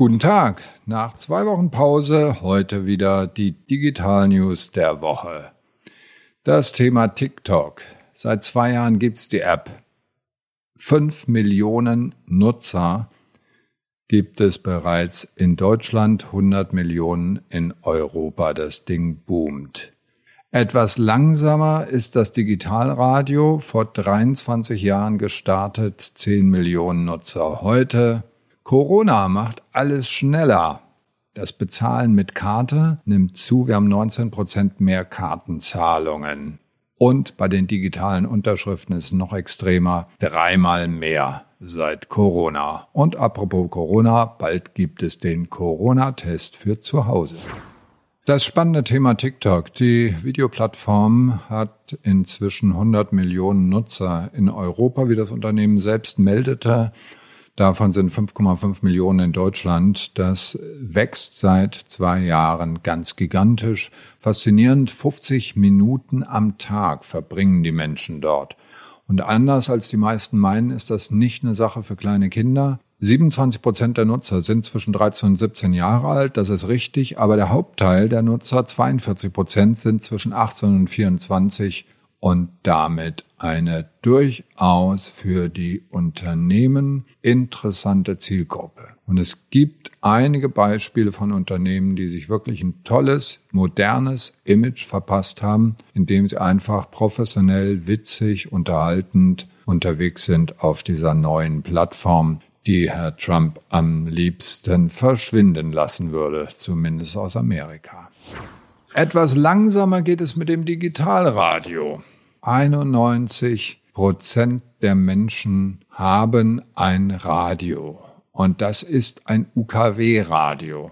Guten Tag. Nach zwei Wochen Pause heute wieder die Digital News der Woche. Das Thema TikTok. Seit zwei Jahren gibt's die App. Fünf Millionen Nutzer gibt es bereits in Deutschland, 100 Millionen in Europa. Das Ding boomt. Etwas langsamer ist das Digitalradio, vor 23 Jahren gestartet, 10 Millionen Nutzer heute Corona macht alles schneller. Das Bezahlen mit Karte nimmt zu. Wir haben 19 Prozent mehr Kartenzahlungen. Und bei den digitalen Unterschriften ist noch extremer, dreimal mehr seit Corona. Und apropos Corona, bald gibt es den Corona-Test für zu Hause. Das spannende Thema TikTok. Die Videoplattform hat inzwischen 100 Millionen Nutzer in Europa, wie das Unternehmen selbst meldete. Davon sind 5,5 Millionen in Deutschland. Das wächst seit zwei Jahren ganz gigantisch. Faszinierend, 50 Minuten am Tag verbringen die Menschen dort. Und anders als die meisten meinen, ist das nicht eine Sache für kleine Kinder. 27 Prozent der Nutzer sind zwischen 13 und 17 Jahre alt, das ist richtig, aber der Hauptteil der Nutzer, 42 Prozent, sind zwischen 18 und 24 und damit eine durchaus für die Unternehmen interessante Zielgruppe. Und es gibt einige Beispiele von Unternehmen, die sich wirklich ein tolles, modernes Image verpasst haben, indem sie einfach professionell, witzig, unterhaltend unterwegs sind auf dieser neuen Plattform, die Herr Trump am liebsten verschwinden lassen würde, zumindest aus Amerika. Etwas langsamer geht es mit dem Digitalradio. 91 Prozent der Menschen haben ein Radio. Und das ist ein UKW-Radio.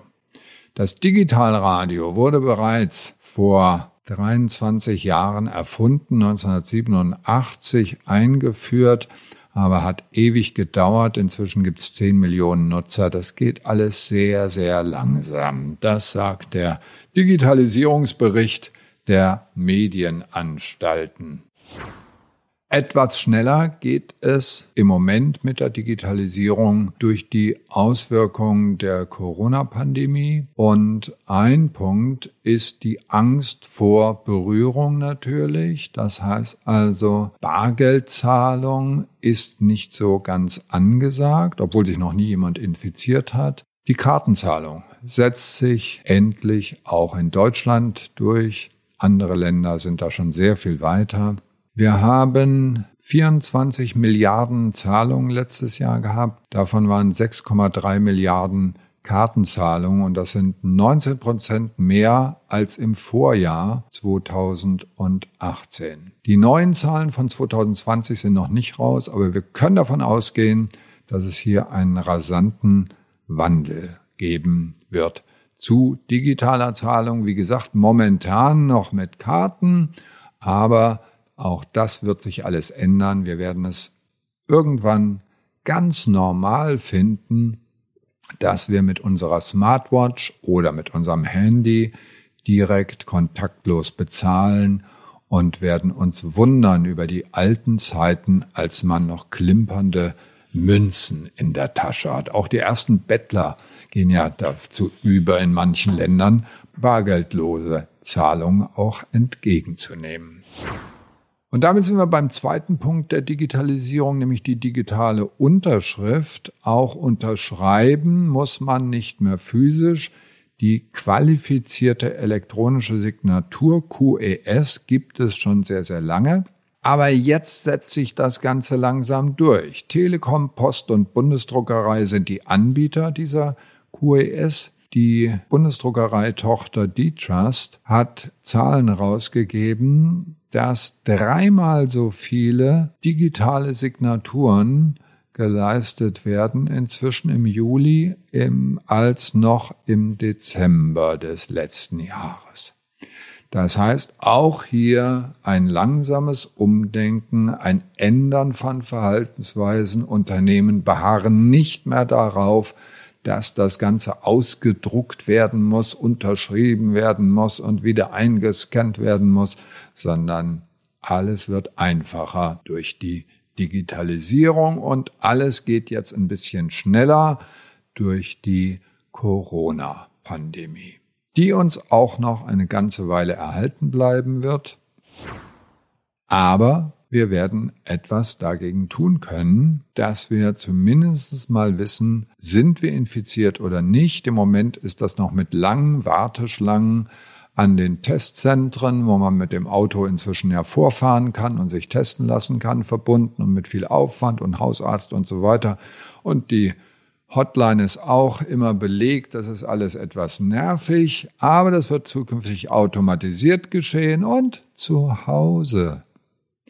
Das Digitalradio wurde bereits vor 23 Jahren erfunden, 1987 eingeführt, aber hat ewig gedauert. Inzwischen gibt es 10 Millionen Nutzer. Das geht alles sehr, sehr langsam. Das sagt der Digitalisierungsbericht der Medienanstalten. Etwas schneller geht es im Moment mit der Digitalisierung durch die Auswirkungen der Corona-Pandemie. Und ein Punkt ist die Angst vor Berührung natürlich. Das heißt also, Bargeldzahlung ist nicht so ganz angesagt, obwohl sich noch nie jemand infiziert hat. Die Kartenzahlung setzt sich endlich auch in Deutschland durch. Andere Länder sind da schon sehr viel weiter. Wir haben 24 Milliarden Zahlungen letztes Jahr gehabt. Davon waren 6,3 Milliarden Kartenzahlungen und das sind 19 Prozent mehr als im Vorjahr 2018. Die neuen Zahlen von 2020 sind noch nicht raus, aber wir können davon ausgehen, dass es hier einen rasanten Wandel geben wird zu digitaler Zahlung. Wie gesagt, momentan noch mit Karten, aber auch das wird sich alles ändern. Wir werden es irgendwann ganz normal finden, dass wir mit unserer Smartwatch oder mit unserem Handy direkt kontaktlos bezahlen und werden uns wundern über die alten Zeiten, als man noch klimpernde Münzen in der Tasche hat. Auch die ersten Bettler gehen ja dazu über, in manchen Ländern bargeldlose Zahlungen auch entgegenzunehmen. Und damit sind wir beim zweiten Punkt der Digitalisierung, nämlich die digitale Unterschrift. Auch unterschreiben muss man nicht mehr physisch. Die qualifizierte elektronische Signatur QES gibt es schon sehr, sehr lange. Aber jetzt setzt sich das Ganze langsam durch. Telekom, Post und Bundesdruckerei sind die Anbieter dieser QES. Die Bundesdruckerei-Tochter D-Trust hat Zahlen rausgegeben, dass dreimal so viele digitale Signaturen geleistet werden inzwischen im Juli im, als noch im Dezember des letzten Jahres. Das heißt, auch hier ein langsames Umdenken, ein Ändern von Verhaltensweisen. Unternehmen beharren nicht mehr darauf, dass das Ganze ausgedruckt werden muss, unterschrieben werden muss und wieder eingescannt werden muss, sondern alles wird einfacher durch die Digitalisierung und alles geht jetzt ein bisschen schneller durch die Corona-Pandemie, die uns auch noch eine ganze Weile erhalten bleiben wird. Aber wir werden etwas dagegen tun können, dass wir zumindest mal wissen, sind wir infiziert oder nicht. Im Moment ist das noch mit langen Warteschlangen an den Testzentren, wo man mit dem Auto inzwischen ja vorfahren kann und sich testen lassen kann, verbunden und mit viel Aufwand und Hausarzt und so weiter. Und die Hotline ist auch immer belegt. Das ist alles etwas nervig, aber das wird zukünftig automatisiert geschehen und zu Hause.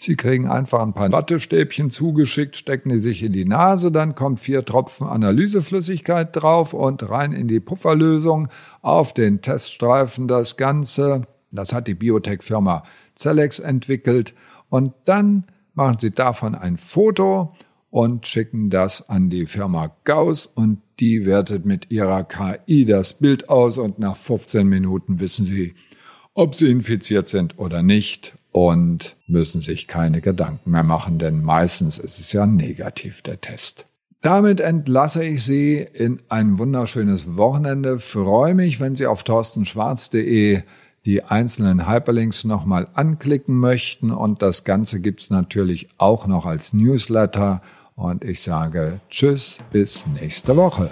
Sie kriegen einfach ein paar Wattestäbchen zugeschickt, stecken die sich in die Nase, dann kommt vier Tropfen Analyseflüssigkeit drauf und rein in die Pufferlösung auf den Teststreifen das Ganze. Das hat die Biotech-Firma Cellex entwickelt und dann machen Sie davon ein Foto und schicken das an die Firma Gauss und die wertet mit ihrer KI das Bild aus und nach 15 Minuten wissen Sie, ob Sie infiziert sind oder nicht und müssen sich keine Gedanken mehr machen, denn meistens ist es ja negativ der Test. Damit entlasse ich Sie in ein wunderschönes Wochenende. Freue mich, wenn Sie auf torstenschwarz.de die einzelnen Hyperlinks nochmal anklicken möchten und das Ganze gibt's natürlich auch noch als Newsletter und ich sage Tschüss bis nächste Woche.